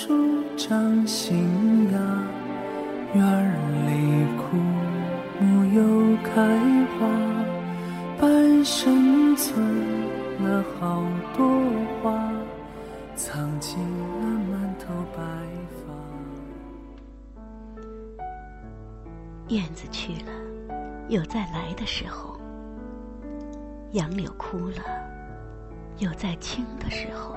树长新芽，院里枯木又开花，半生存了好多话，藏进了满头白发。燕子去了，有再来的时候；杨柳枯了，有再青的时候。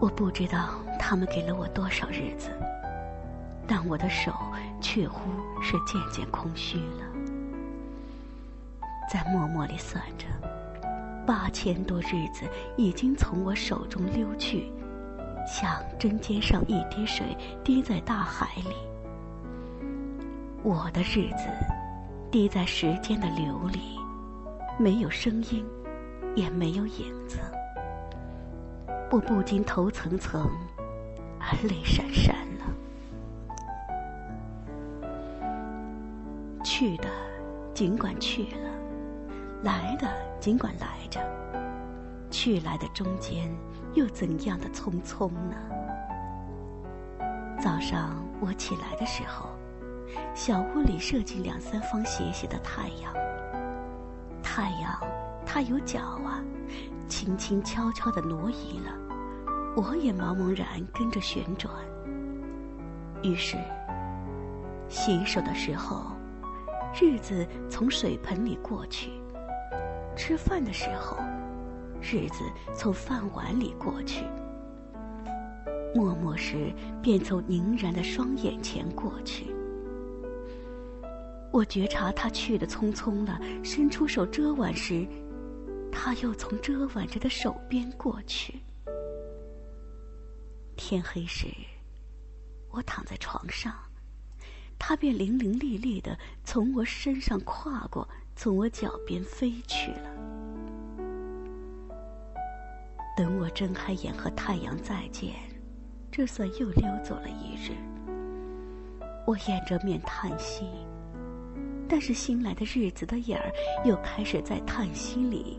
我不知道他们给了我多少日子，但我的手却乎是渐渐空虚了。在默默里算着，八千多日子已经从我手中溜去，像针尖上一滴水滴在大海里。我的日子滴在时间的流里，没有声音，也没有影子。我不禁头层层，而泪潸潸了。去的尽管去了，来的尽管来着，去来的中间又怎样的匆匆呢？早上我起来的时候，小屋里射进两三方斜斜的太阳。太阳，它有脚啊。轻轻悄悄地挪移了，我也茫茫然跟着旋转。于是，洗手的时候，日子从水盆里过去；吃饭的时候，日子从饭碗里过去；默默时，便从凝然的双眼前过去。我觉察他去的匆匆了，伸出手遮挽时。他又从遮挽着的手边过去。天黑时，我躺在床上，他便伶伶俐俐的从我身上跨过，从我脚边飞去了。等我睁开眼和太阳再见，这算又溜走了一日。我掩着面叹息，但是新来的日子的眼儿又开始在叹息里。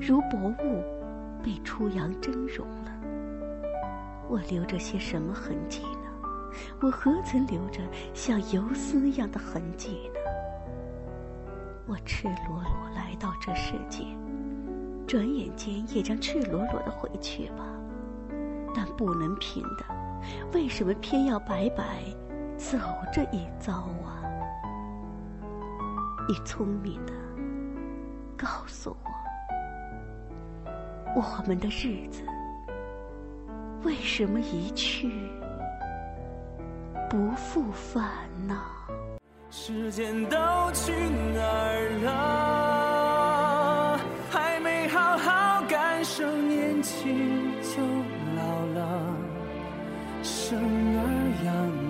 如薄雾，被初阳蒸融了。我留着些什么痕迹呢？我何曾留着像游丝一样的痕迹呢？我赤裸裸来到这世界，转眼间也将赤裸裸的回去吧。但不能平的，为什么偏要白白走这一遭啊？你聪明的，告诉我，我们的日子为什么一去不复返呢？时间都去哪儿了？还没好好感受年轻就老了，生儿养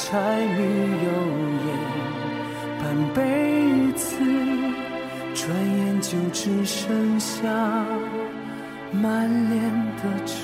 柴米油盐半辈子，转眼就只剩下满脸的愁。